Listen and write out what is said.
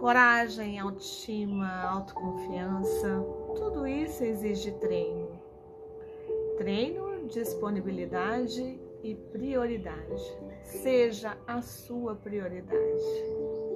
Coragem, autoestima, autoconfiança, tudo isso exige treino. Treino, disponibilidade e prioridade. Seja a sua prioridade.